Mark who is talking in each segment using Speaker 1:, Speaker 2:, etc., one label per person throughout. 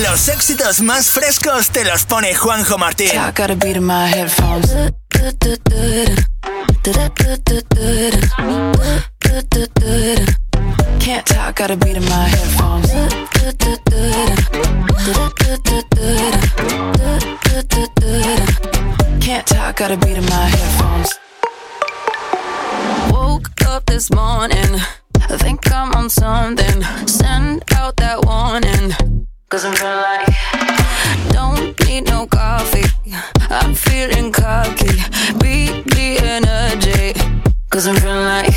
Speaker 1: Los éxitos más frescos te los pone Juanjo Martín.
Speaker 2: Can't talk, got a beat in my headphones. Can't talk, got a beat in my headphones. Woke up this morning, I think I'm on something. Send out that warning, cause I'm feeling like. Don't need no coffee, I'm feeling cocky. Beat the energy, cause I'm feeling like.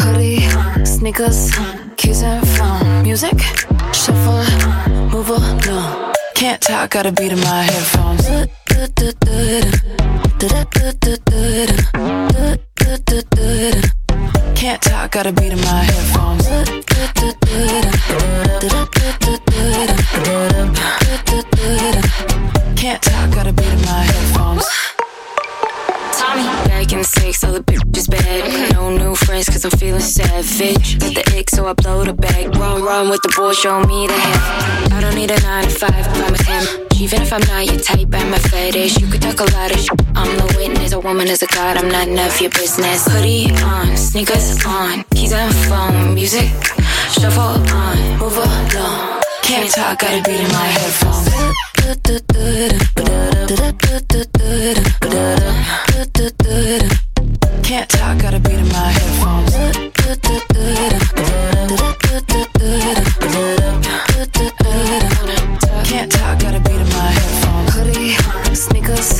Speaker 2: Hoodie, sneakers, keys and phone. Music, shuffle, move along. Can't talk, got a beat in my headphones. Can't talk, got a beat in my headphones. Can't talk, got a beat in my headphones.
Speaker 3: Tommy. Back in six, all the bitches bad. No new friends, cause I'm feeling savage. Got the ick, so I blow the bag. Run, run with the boy, show me the head. I don't need a nine to five, I'm a him. Even if I'm not your type, I'm a fetish. You could talk a lot of shit. I'm the witness, a woman is a god, I'm not enough your business. Hoodie on, sneakers on, keys and phone, music. Shuffle on, move along.
Speaker 2: Can't talk, got a beat in my headphones. Can't talk, got a beat in my headphones. Can't talk, got a beat in my headphones. Hoodie, sneakers,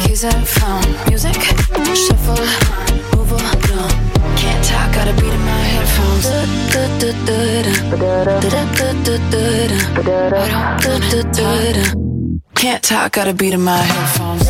Speaker 2: keys and phone. Music, shuffle, move along. Can't talk, got a beat in my headphones. Can't talk, got a beat my headphones.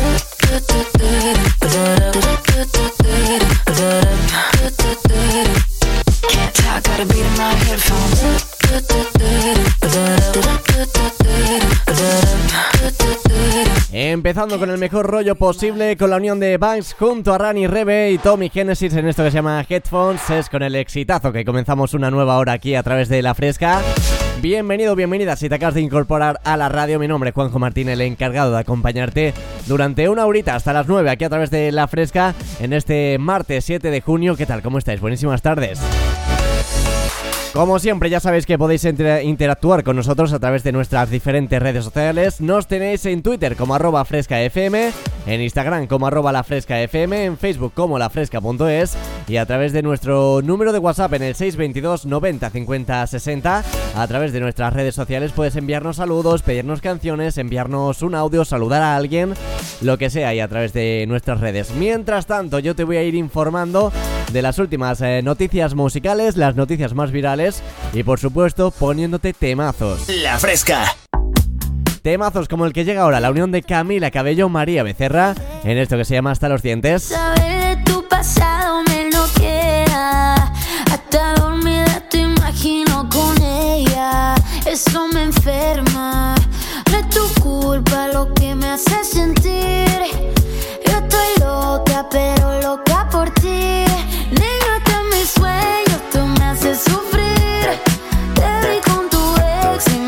Speaker 4: Empezando con el mejor rollo posible con la unión de Banks junto a Rani Rebe y Tommy Genesis en esto que se llama Headphones. Es con el exitazo que comenzamos una nueva hora aquí a través de La Fresca. Bienvenido, bienvenida si te acabas de incorporar a la radio. Mi nombre es Juanjo Martín, el encargado de acompañarte durante una horita hasta las 9 aquí a través de La Fresca en este martes 7 de junio. ¿Qué tal? ¿Cómo estáis? Buenísimas tardes. Como siempre, ya sabéis que podéis interactuar con nosotros a través de nuestras diferentes redes sociales. Nos tenéis en Twitter como arroba frescafm, en Instagram como arroba lafrescafm, en Facebook como lafresca.es y a través de nuestro número de WhatsApp en el 622 90 50 60. A través de nuestras redes sociales puedes enviarnos saludos, pedirnos canciones, enviarnos un audio, saludar a alguien, lo que sea y a través de nuestras redes. Mientras tanto, yo te voy a ir informando de las últimas eh, noticias musicales, las noticias más virales y por supuesto poniéndote temazos.
Speaker 1: La fresca.
Speaker 4: Temazos como el que llega ahora, la unión de Camila Cabello María Becerra, en esto que se llama Hasta los dientes.
Speaker 5: Saber de tu pasado me lo quiera. Hasta dormida te imagino con ella. Eso me enferma. No es tu culpa lo que me hace sentir. Yo estoy loca, pero loca por ti. Sueños, tú me haces sufrir. Te vi con tu ex y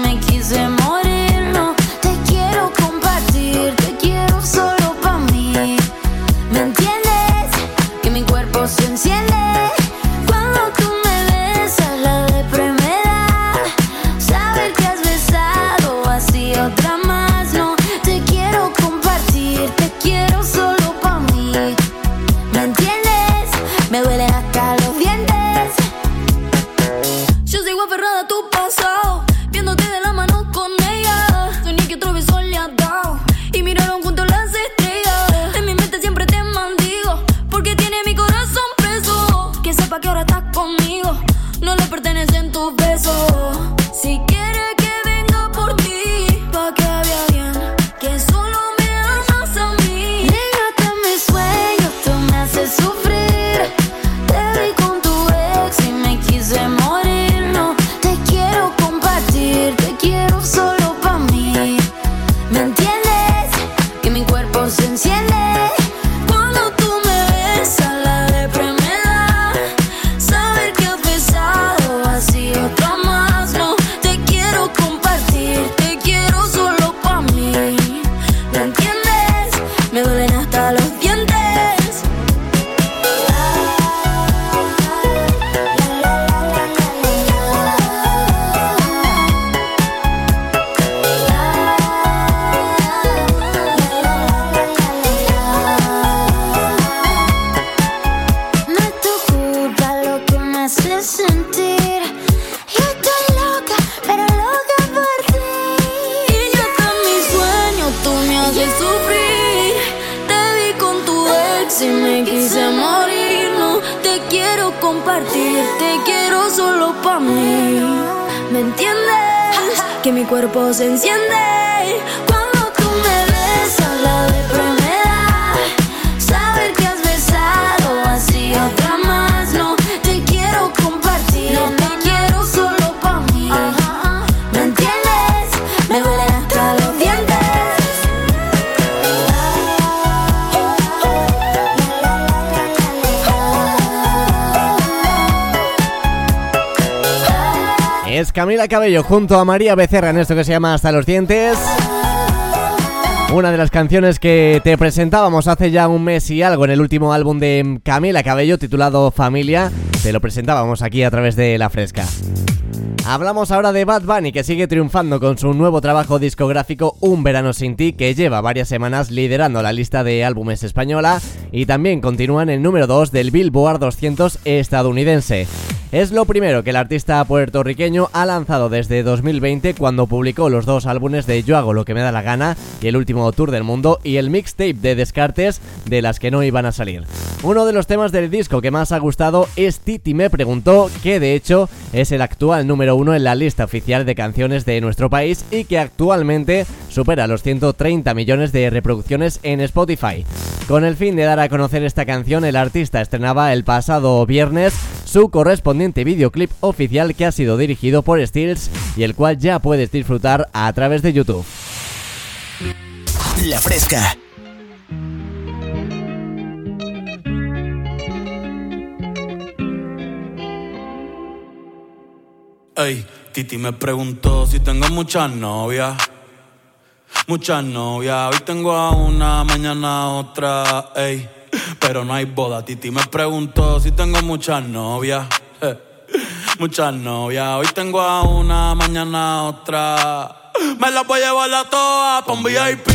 Speaker 5: si me quise morir, no te quiero compartir, te quiero solo pa' mí. ¿Me entiendes? Que mi cuerpo se enciende cuando tú me besas, la depresión me da. Saber que has besado así
Speaker 4: a Camila Cabello junto a María Becerra en esto que se llama Hasta los dientes. Una de las canciones que te presentábamos hace ya un mes y algo en el último álbum de Camila Cabello titulado Familia, te lo presentábamos aquí a través de La Fresca. Hablamos ahora de Bad Bunny que sigue triunfando con su nuevo trabajo discográfico Un Verano Sin Ti que lleva varias semanas liderando la lista de álbumes española y también continúa en el número 2 del Billboard 200 estadounidense. Es lo primero que el artista puertorriqueño ha lanzado desde 2020 cuando publicó los dos álbumes de Yo hago lo que me da la gana y el último tour del mundo y el mixtape de Descartes de las que no iban a salir. Uno de los temas del disco que más ha gustado es Titi me preguntó, que de hecho es el actual número uno en la lista oficial de canciones de nuestro país y que actualmente supera los 130 millones de reproducciones en Spotify. Con el fin de dar a conocer esta canción, el artista estrenaba el pasado viernes su correspondiente videoclip oficial que ha sido dirigido por Stills y el cual ya puedes disfrutar a través de YouTube.
Speaker 1: La fresca.
Speaker 6: Ey, Titi me preguntó si tengo muchas novias. Muchas novias, hoy tengo a una, mañana a otra, ey. Pero no hay boda, Titi me preguntó si tengo muchas novias. Muchas novias, hoy tengo a una, mañana a otra. Me las voy a llevar a todas pa' un VIP,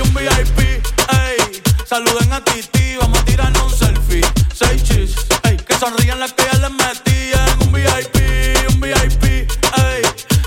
Speaker 6: un VIP, ey. Saluden a Titi, vamos a tirarnos un selfie. Seis chis, ey. Que sonrían las que ya les metí en un VIP, un VIP, ey.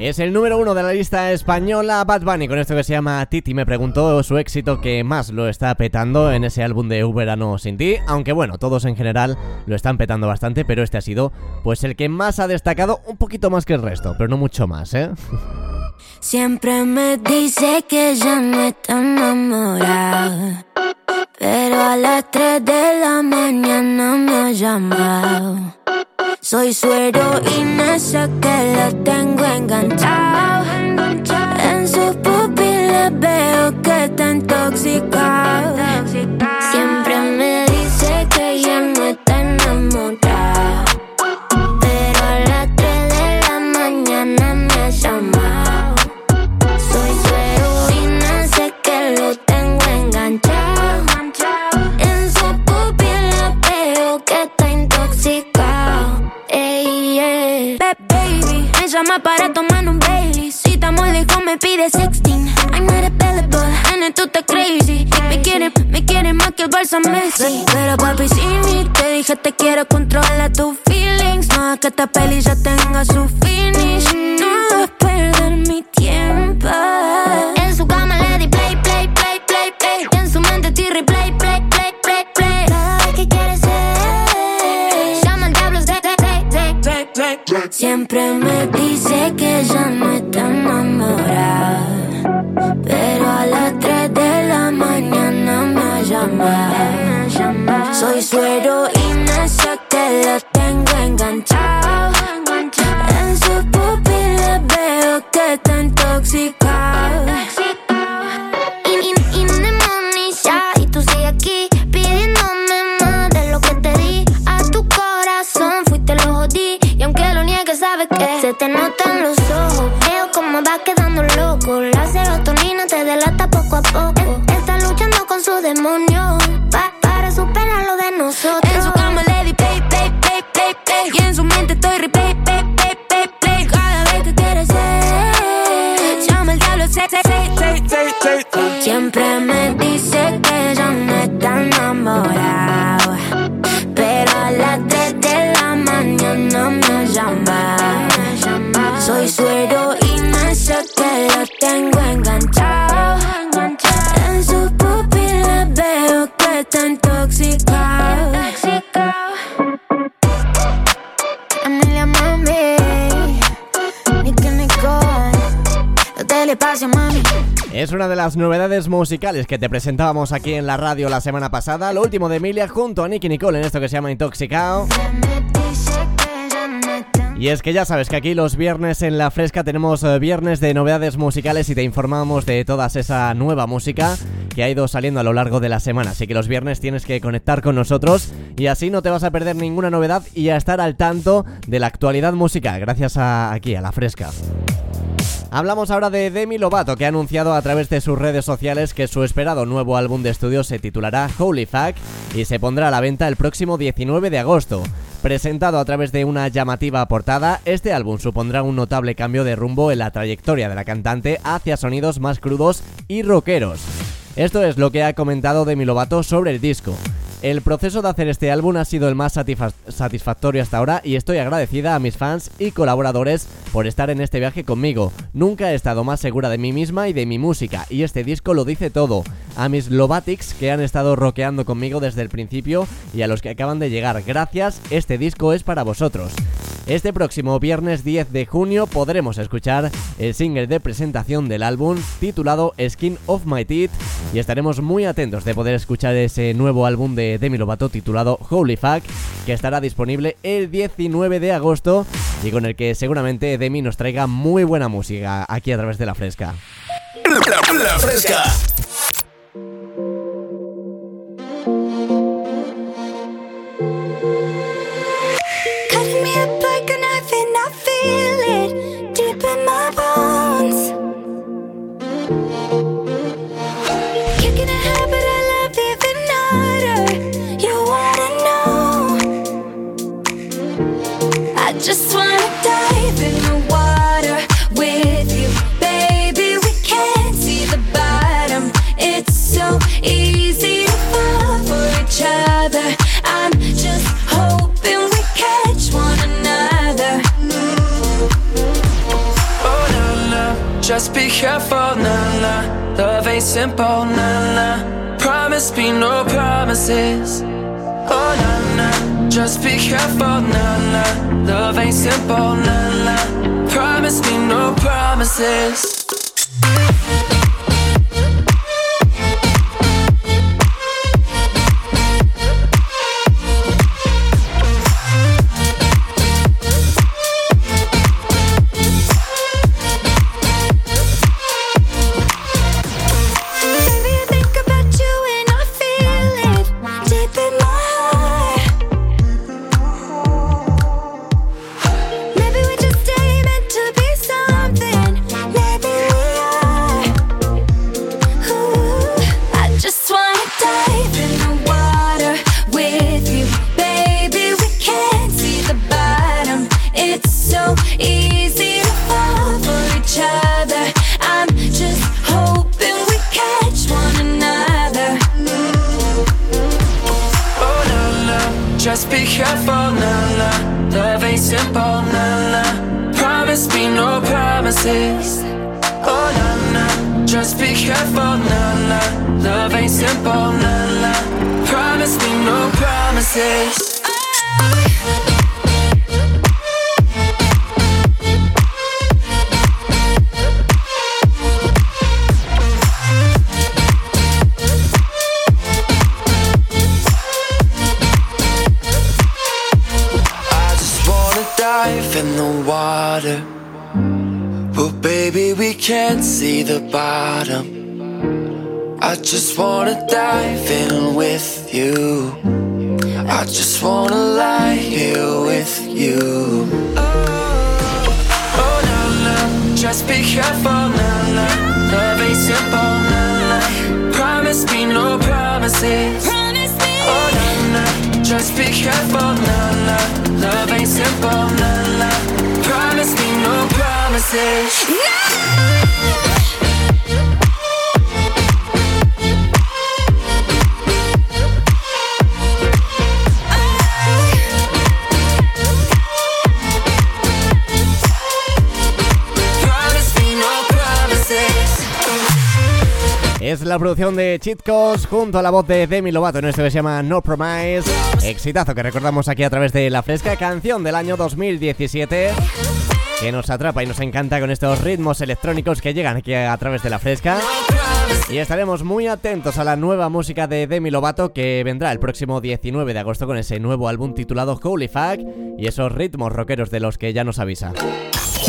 Speaker 4: Es el número uno de la lista española Bad Bunny con esto que se llama Titi. Me preguntó su éxito que más lo está petando en ese álbum de Un verano sin ti. Aunque bueno, todos en general lo están petando bastante, pero este ha sido pues el que más ha destacado un poquito más que el resto, pero no mucho más, ¿eh?
Speaker 5: Siempre me dice que ya no está enamorada. Pero a las 3 de la mañana me ha llamado. Soy su heroína, esa que la tengo enganchado. En sus pupilas veo que está intoxicado. Siempre me dice que ya no me llama para tomar un Bailey. Si estamos lejos me pide sexting. I'm not available, and tú estás crazy. Me quiere, me quiere más que el Barça Messi. Pero papi, si ni te dije te quiero controlar tus feelings. No es que esta peli ya tenga su finish. Siempre me dice que mami.
Speaker 4: Es una de las novedades musicales que te presentábamos aquí en la radio la semana pasada. Lo último de Emilia junto a Nicky Nicole en esto que se llama Intoxicado. Y es que ya sabes que aquí los viernes en La Fresca tenemos eh, viernes de novedades musicales y te informamos de toda esa nueva música que ha ido saliendo a lo largo de la semana. Así que los viernes tienes que conectar con nosotros y así no te vas a perder ninguna novedad y a estar al tanto de la actualidad musical gracias a aquí, a La Fresca. Hablamos ahora de Demi Lovato, que ha anunciado a través de sus redes sociales que su esperado nuevo álbum de estudio se titulará Holy Fuck y se pondrá a la venta el próximo 19 de agosto. Presentado a través de una llamativa portada, este álbum supondrá un notable cambio de rumbo en la trayectoria de la cantante hacia sonidos más crudos y rockeros. Esto es lo que ha comentado Demi Lovato sobre el disco. El proceso de hacer este álbum ha sido el más satisfa- satisfactorio hasta ahora y estoy agradecida a mis fans y colaboradores por estar en este viaje conmigo. Nunca he estado más segura de mí misma y de mi música y este disco lo dice todo. A mis Lovatics que han estado rockeando conmigo desde el principio y a los que acaban de llegar, gracias, este disco es para vosotros. Este próximo viernes 10 de junio podremos escuchar el single de presentación del álbum titulado Skin of My Teeth y estaremos muy atentos de poder escuchar ese nuevo álbum de Demi Lovato titulado Holy Fuck que estará disponible el 19 de agosto y con el que seguramente Demi nos traiga muy buena música aquí a través de la fresca.
Speaker 1: La, la fresca.
Speaker 5: Simple, nah, nah. Promise me no promises. Oh, nah, nah. Just be careful, nah, nah. Love ain't simple, nah, nah. Promise me no promises. driving with you. I just wanna lie here with you.
Speaker 7: Oh, oh no, no, just be careful, no, no. Love ain't simple, no, no. Promise me no promises. Promise me. Oh no, no, just be careful, no, no. Love ain't simple, no, no. Promise me no promises.
Speaker 4: No. La producción de Chitcos junto a la voz de Demi Lovato en esto que se llama No Promise. Exitazo que recordamos aquí a través de la fresca canción del año 2017 que nos atrapa y nos encanta con estos ritmos electrónicos que llegan aquí a través de la fresca. Y estaremos muy atentos a la nueva música de Demi Lovato que vendrá el próximo 19 de agosto con ese nuevo álbum titulado Holy Fuck y esos ritmos rockeros de los que ya nos avisa.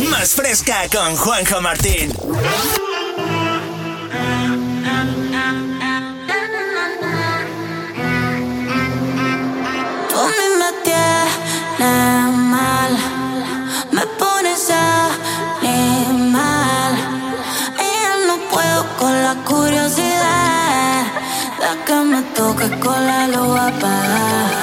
Speaker 1: Más fresca con Juanjo Martín.
Speaker 5: Mal, me pones a mal. Y ya no puedo con la curiosidad. La que me toque con la luz apagada.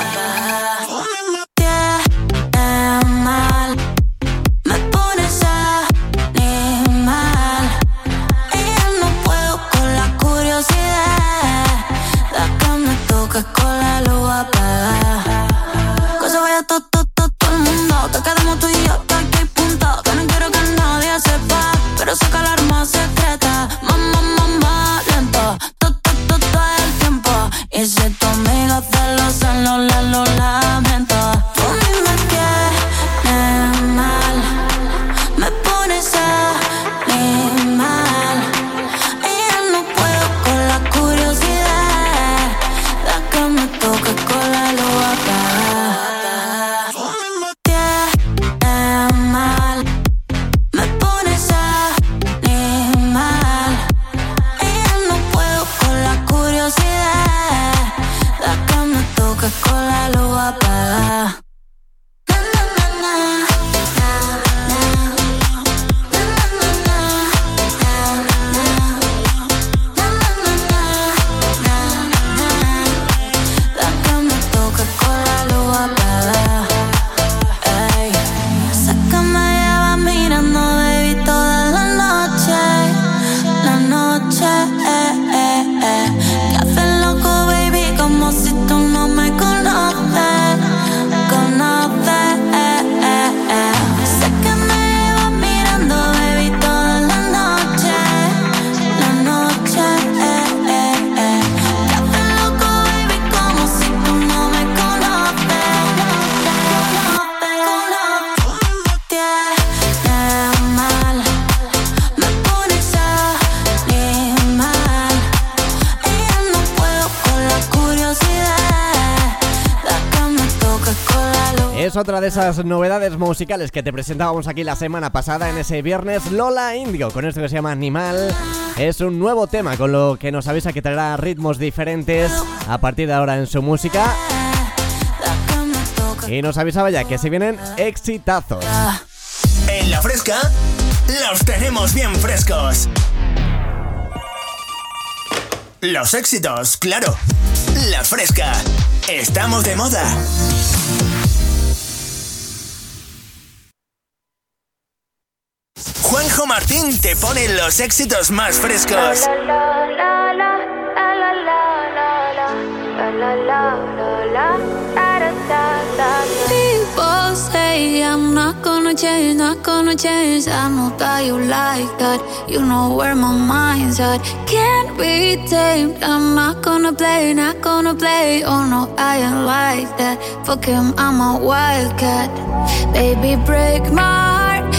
Speaker 4: De esas novedades musicales que te presentábamos aquí la semana pasada en ese viernes Lola Indio con esto que se llama Animal. Es un nuevo tema con lo que nos avisa que traerá ritmos diferentes a partir de ahora en su música. Y nos avisaba ya que se vienen exitazos.
Speaker 1: En la fresca, los tenemos bien frescos. Los éxitos, claro. La fresca. Estamos de moda. Juanjo Martín te pone los éxitos más frescos.
Speaker 8: People say I'm not gonna change, not gonna change. I know that you like that. You know where my mind's at. Can't be tamed. I'm not gonna play, not gonna play. Oh no, I ain't like that. Fuck him, I'm a wildcat. Baby, break my heart.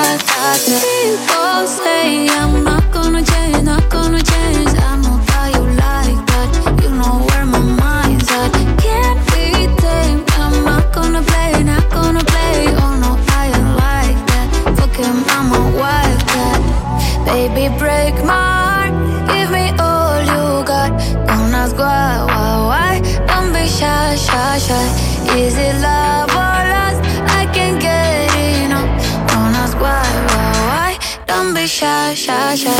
Speaker 8: People say I'm not gonna change, not gonna change. I you like that. You know where my mind's at. Can't be tamed. I'm not gonna play, not gonna play. Oh no, I ain't like that. Baby, break my heart. Give me all you got. Don't ask why, why, why. Don't be shy, shy, shy. Is it love shy, shy,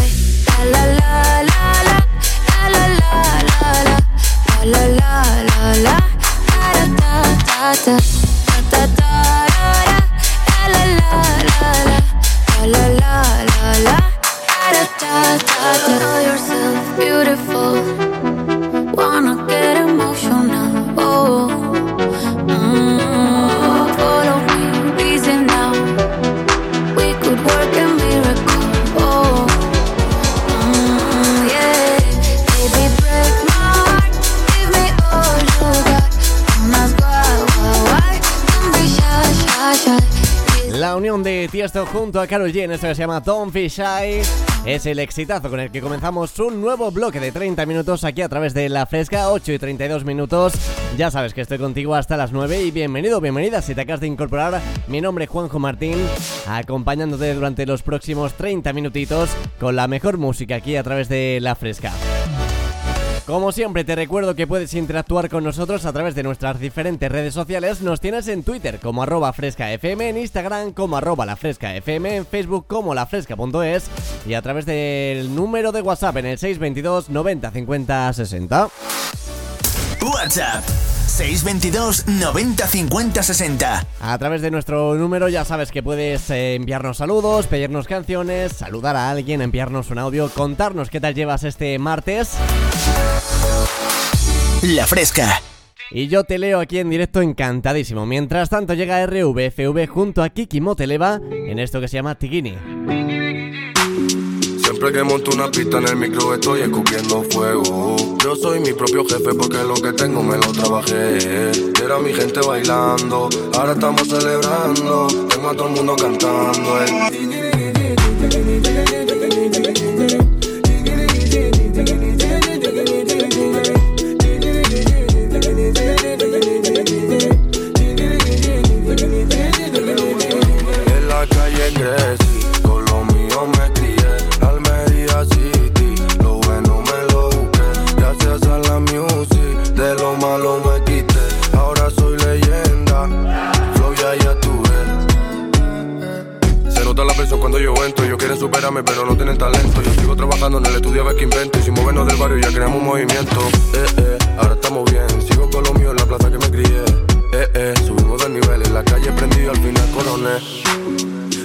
Speaker 4: Junto a Karol G en esto que se llama Don't Be Shy es el exitazo con el que comenzamos un nuevo bloque de 30 minutos aquí a través de La Fresca, 8 y 32 minutos. Ya sabes que estoy contigo hasta las 9 y bienvenido, bienvenida si te acabas de incorporar. Mi nombre es Juanjo Martín, acompañándote durante los próximos 30 minutitos con la mejor música aquí a través de La Fresca. Como siempre te recuerdo que puedes interactuar con nosotros a través de nuestras diferentes redes sociales. Nos tienes en Twitter como arroba frescafm, en Instagram como arroba lafrescafm, en Facebook como lafresca.es y a través del número de WhatsApp en el 622 90 50 60.
Speaker 1: WhatsApp 622 90 50 60.
Speaker 4: A través de nuestro número ya sabes que puedes eh, enviarnos saludos, pedirnos canciones, saludar a alguien, enviarnos un audio, contarnos qué tal llevas este martes.
Speaker 1: La fresca.
Speaker 4: Y yo te leo aquí en directo encantadísimo. Mientras tanto llega RVFV junto a Kiki Moteleva en esto que se llama Tigini.
Speaker 9: Siempre que monto una pista en el micro estoy escupiendo fuego. Yo soy mi propio jefe porque lo que tengo me lo trabajé. Era mi gente bailando, ahora estamos celebrando. Tengo a todo el mundo cantando. eh. Superarme, pero no tienen talento. Yo sigo trabajando en el estudio a ver qué invento. Y sin movernos del barrio ya creamos un movimiento. Eh, eh, ahora estamos bien. Sigo con lo mío en la plaza que me crié. Eh, eh, subimos de nivel. En la calle prendido al final coroné.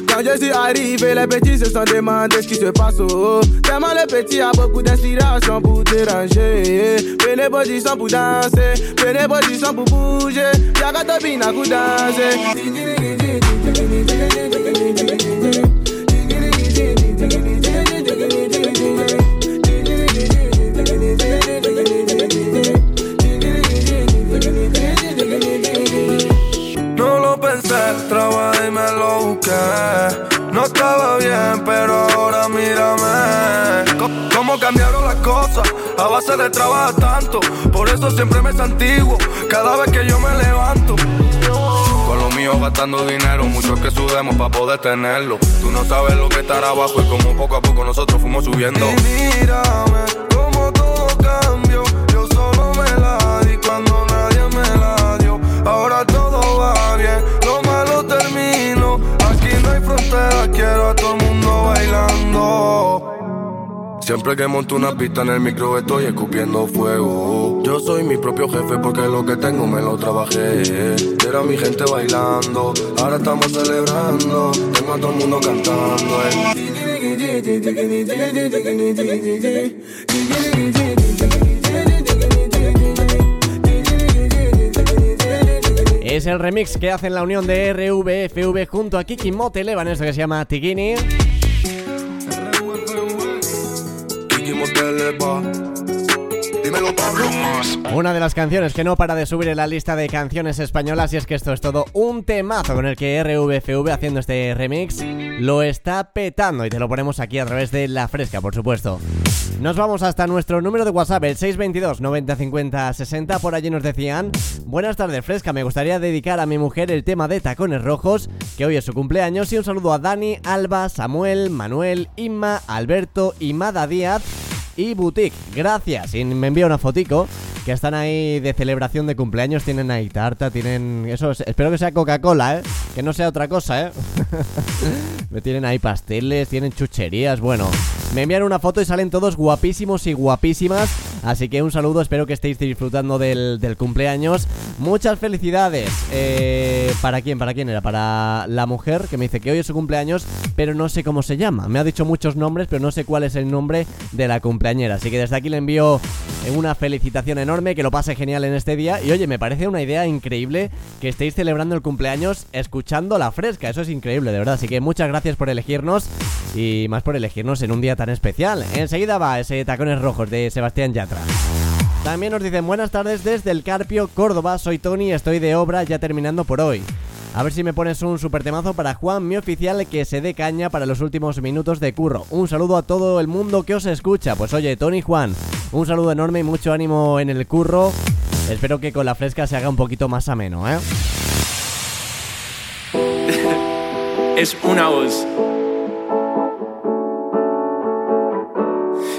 Speaker 9: Quand je suis arrivé, les petits se sont demandé ce qui se passe. Oh. Tellement le petit a beaucoup d'inspiration pour déranger. Prenez position pour danser, prenez position pour bouger. Y'a qu'à te pour danser. Pero ahora mírame. Cómo cambiaron las cosas a base de trabajar tanto. Por eso siempre me santiguo cada vez que yo me levanto. Con lo mío gastando dinero, muchos que sudemos para poder tenerlo. Tú no sabes lo que estará abajo y como poco a poco nosotros fuimos subiendo. Y mírame, Siempre que monto una pista en el micro estoy escupiendo fuego. Yo soy mi propio jefe porque lo que tengo me lo trabajé. Era mi gente bailando, ahora estamos celebrando. Tengo a todo el mundo cantando.
Speaker 4: Es el remix que hacen la unión de RVFV junto a Kiki en esto que se llama Tigini. Una de las canciones que no para de subir en la lista de canciones españolas y es que esto es todo un temazo con el que RVFV haciendo este remix lo está petando y te lo ponemos aquí a través de La Fresca, por supuesto. Nos vamos hasta nuestro número de WhatsApp, el 622 90 50 60. Por allí nos decían: Buenas tardes, Fresca. Me gustaría dedicar a mi mujer el tema de tacones rojos, que hoy es su cumpleaños. Y un saludo a Dani, Alba, Samuel, Manuel, Inma, Alberto y Mada Díaz y Boutique. Gracias. Y me envía una fotico que están ahí de celebración de cumpleaños. Tienen ahí tarta, tienen. Eso espero que sea Coca-Cola, ¿eh? Que no sea otra cosa, ¿eh? me tienen ahí pasteles, tienen chucherías. Bueno, me envían una foto y salen todos guapísimos y guapísimas. Así que un saludo, espero que estéis disfrutando del, cumpleaños. Muchas felicidades. Eh, ¿Para quién? ¿Para quién era? Para la mujer que me dice que hoy es su cumpleaños, pero no sé cómo se llama. Me ha dicho muchos nombres, pero no sé cuál es el nombre de la cumpleañera. Así que desde aquí le envío una felicitación enorme, que lo pase genial en este día. Y oye, me parece una idea increíble que estéis celebrando el cumpleaños escuchando la fresca. Eso es increíble, de verdad. Así que muchas gracias por elegirnos y más por elegirnos en un día tan especial. Enseguida va ese Tacones Rojos de Sebastián Yatra. También nos dicen buenas tardes desde el Carpio, Córdoba. Soy Tony, estoy de obra ya terminando por hoy. A ver si me pones un super temazo para Juan, mi oficial, que se dé caña para los últimos minutos de curro. Un saludo a todo el mundo que os escucha. Pues oye, Tony Juan, un saludo enorme y mucho ánimo en el curro. Espero que con la fresca se haga un poquito más ameno, ¿eh?
Speaker 7: es una voz.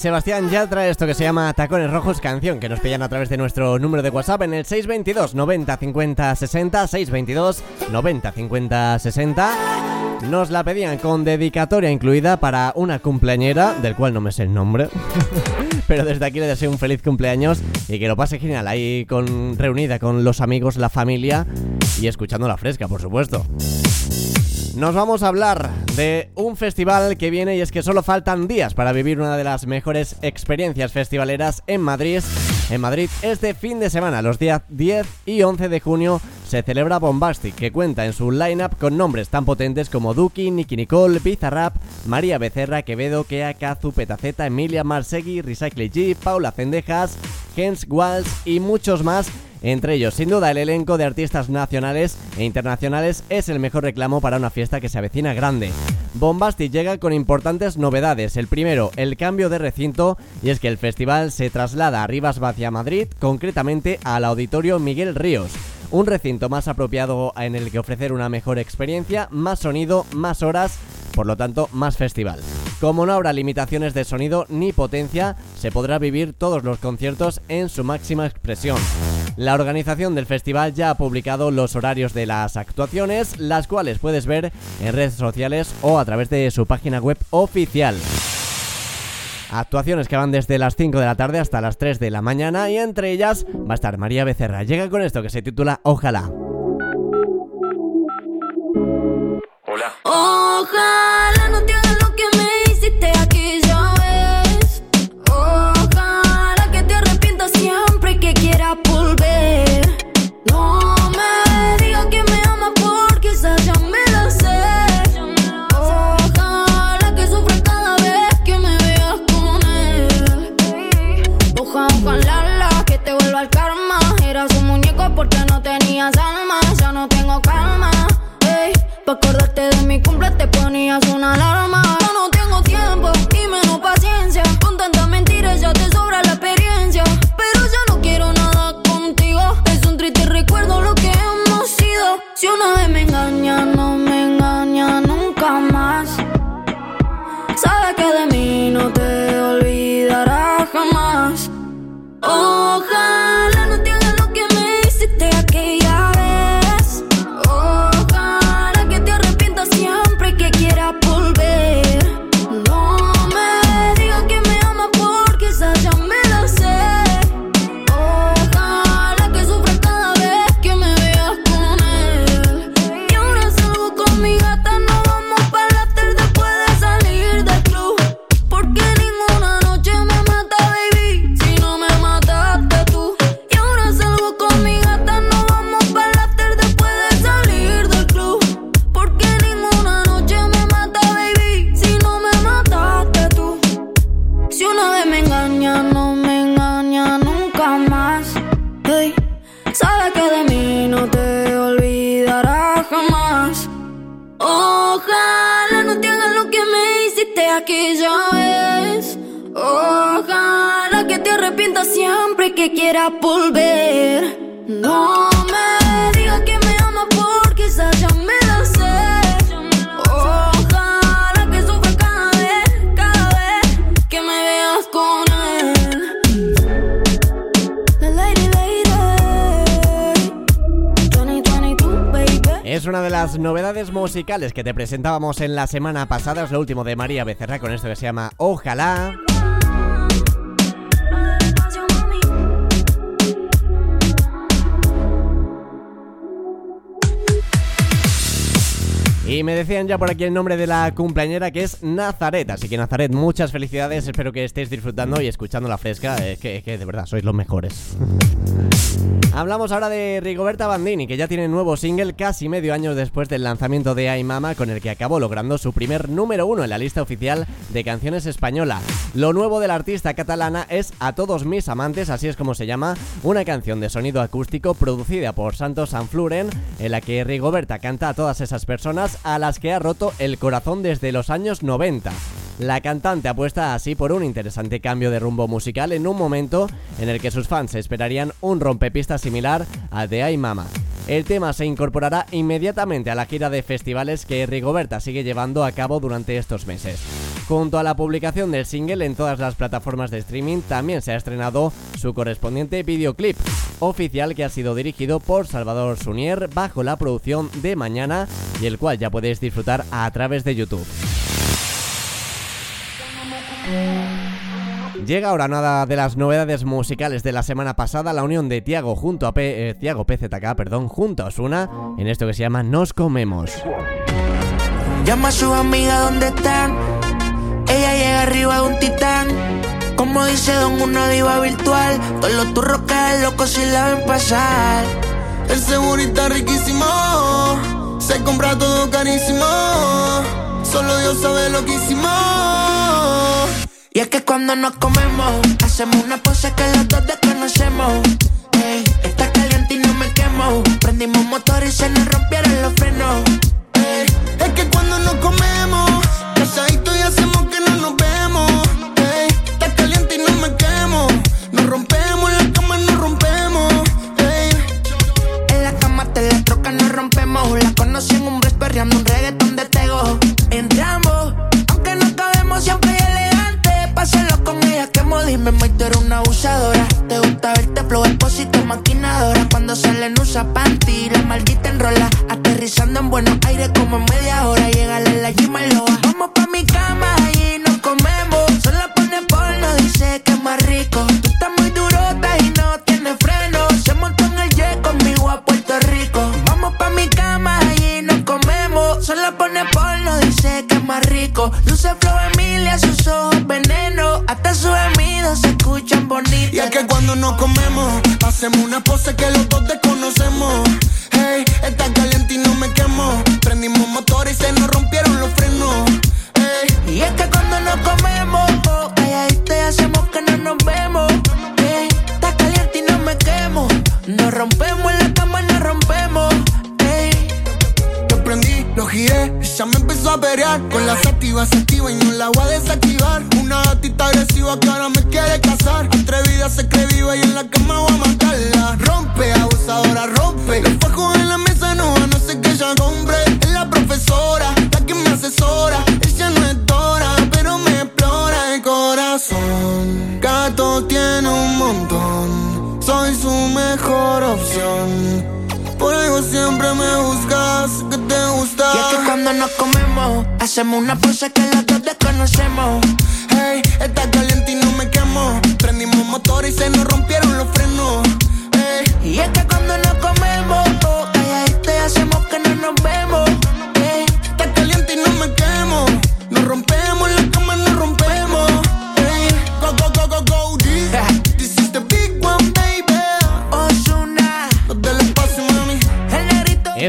Speaker 4: Sebastián Yatra, esto que se llama Tacones Rojos, canción que nos pillan a través de nuestro número de WhatsApp en el 622 90 50 60, 622 90 50 60. Nos la pedían con dedicatoria incluida para una cumpleañera, del cual no me sé el nombre. Pero desde aquí le deseo un feliz cumpleaños y que lo pase genial ahí con reunida con los amigos, la familia y escuchando la fresca, por supuesto. Nos vamos a hablar de un festival que viene y es que solo faltan días para vivir una de las mejores experiencias festivaleras en Madrid. En Madrid este fin de semana, los días 10 y 11 de junio, se celebra Bombastic, que cuenta en su lineup con nombres tan potentes como Duki, Nicky Nicole, Bizarrap, María Becerra, Quevedo, Kea, Kazu, Petaceta, Emilia, Marsegui, Recycle G, Paula Cendejas, Hens Walls y muchos más entre ellos, sin duda, el elenco de artistas nacionales e internacionales es el mejor reclamo para una fiesta que se avecina grande. Bombastic llega con importantes novedades. El primero, el cambio de recinto, y es que el festival se traslada a Rivas Vacia Madrid, concretamente al Auditorio Miguel Ríos. Un recinto más apropiado en el que ofrecer una mejor experiencia, más sonido, más horas, por lo tanto, más festival. Como no habrá limitaciones de sonido ni potencia, se podrá vivir todos los conciertos en su máxima expresión. La organización del festival ya ha publicado los horarios de las actuaciones, las cuales puedes ver en redes sociales o a través de su página web oficial. Actuaciones que van desde las 5 de la tarde hasta las 3 de la mañana y entre ellas va a estar María Becerra. Llega con esto que se titula Ojalá.
Speaker 10: Hola.
Speaker 11: Ojalá no te Ojalá no te hagas lo que me hiciste aquella vez. Ojalá que te arrepientas siempre que quieras volver. No una de
Speaker 4: las novedades musicales que te presentábamos en la semana pasada, es lo último de María Becerra con esto que se llama Ojalá. Y me decían ya por aquí el nombre de la cumpleañera que es Nazaret. Así que Nazaret, muchas felicidades. Espero que estéis disfrutando y escuchando la fresca. Es que, que de verdad sois los mejores. Hablamos ahora de Rigoberta Bandini, que ya tiene nuevo single casi medio año después del lanzamiento de Ay Mama, con el que acabó logrando su primer número uno en la lista oficial de canciones española. Lo nuevo de la artista catalana es A todos mis amantes, así es como se llama, una canción de sonido acústico producida por Santos Sanfluren, en la que Rigoberta canta a todas esas personas a las que ha roto el corazón desde los años 90. La cantante apuesta así por un interesante cambio de rumbo musical en un momento en el que sus fans esperarían un rompepistas similar al de Ay Mama. El tema se incorporará inmediatamente a la gira de festivales que Rigoberta sigue llevando a cabo durante estos meses. Junto a la publicación del single en todas las plataformas de streaming, también se ha estrenado su correspondiente videoclip oficial que ha sido dirigido por Salvador Sunier bajo la producción de Mañana y el cual ya podéis disfrutar a través de YouTube. Llega ahora nada de las novedades musicales de la semana pasada, la unión de Tiago junto a P, eh, Tiago PZK, perdón, junto a Osuna en esto que se llama Nos comemos.
Speaker 12: Llama a su amiga donde están. Ella llega arriba de un titán. Como dice Don una diva virtual. Todos los turros caen locos si la ven pasar.
Speaker 13: El segurita riquísimo. Se compra todo carísimo. Solo Dios sabe lo que hicimos.
Speaker 12: Y es que cuando nos comemos, hacemos una pose que los dos desconocemos. Ey, está caliente y no me quemo. Prendimos motor y se nos rompieron los frenos.
Speaker 13: Ey, es que cuando nos comemos, rompemos, en la cama nos rompemos.
Speaker 12: En la cama te la troca, nos rompemos. La conocí en un bus perreando un reggaetón de.
Speaker 13: Soy su mejor opción por algo siempre me buscas, que te gusta.
Speaker 12: Y es que cuando nos comemos, hacemos una pose que los dos desconocemos.
Speaker 13: Hey, está caliente y no me quemo. Prendimos motor y se nos rompieron los frenos. Hey,
Speaker 12: Y es que cuando nos comemos, oh, calladito y hacemos que no nos vemos.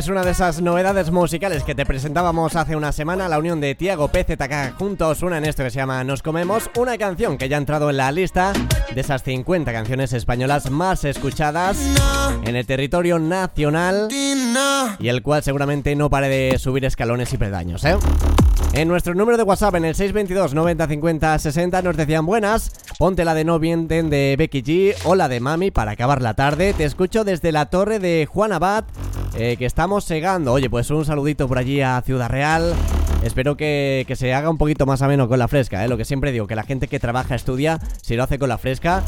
Speaker 4: Es una de esas novedades musicales que te presentábamos hace una semana, la unión de Tiago PZK junto a Osuna en esto que se llama Nos Comemos, una canción que ya ha entrado en la lista de esas 50 canciones españolas más escuchadas en el territorio nacional y el cual seguramente no pare de subir escalones y peldaños, ¿eh? En nuestro número de WhatsApp, en el 622 90 50 60, nos decían buenas. Ponte la de No Vienten de Becky G o la de Mami para acabar la tarde. Te escucho desde la torre de Juan Abad, eh, que estamos segando. Oye, pues un saludito por allí a Ciudad Real. Espero que, que se haga un poquito más ameno con la fresca, ¿eh? Lo que siempre digo, que la gente que trabaja, estudia, si lo hace con la fresca,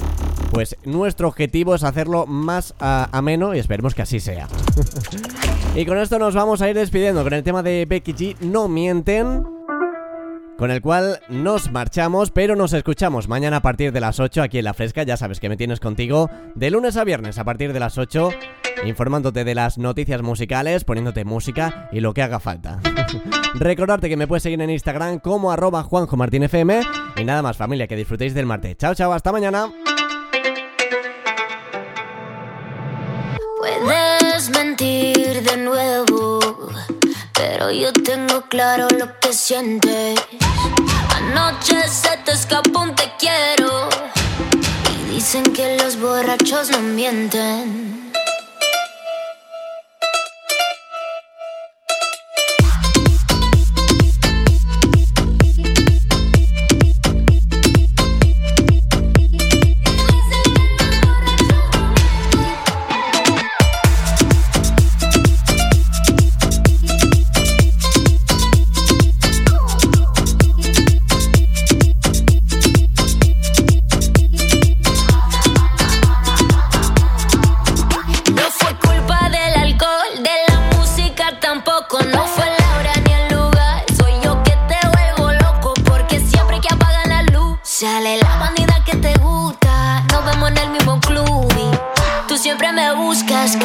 Speaker 4: pues nuestro objetivo es hacerlo más ah, ameno y esperemos que así sea. y con esto nos vamos a ir despidiendo con el tema de Becky G, No Mienten con el cual nos marchamos, pero nos escuchamos mañana a partir de las 8 aquí en La Fresca, ya sabes que me tienes contigo de lunes a viernes a partir de las 8, informándote de las noticias musicales, poniéndote música y lo que haga falta. Recordarte que me puedes seguir en Instagram como arroba Juanjo Martín. Y nada más, familia, que disfrutéis del martes. Chao, chao, hasta mañana.
Speaker 5: Pero yo tengo claro lo que sientes. Anoche se te escapó un te quiero. Y dicen que los borrachos no mienten. Tú siempre me buscas.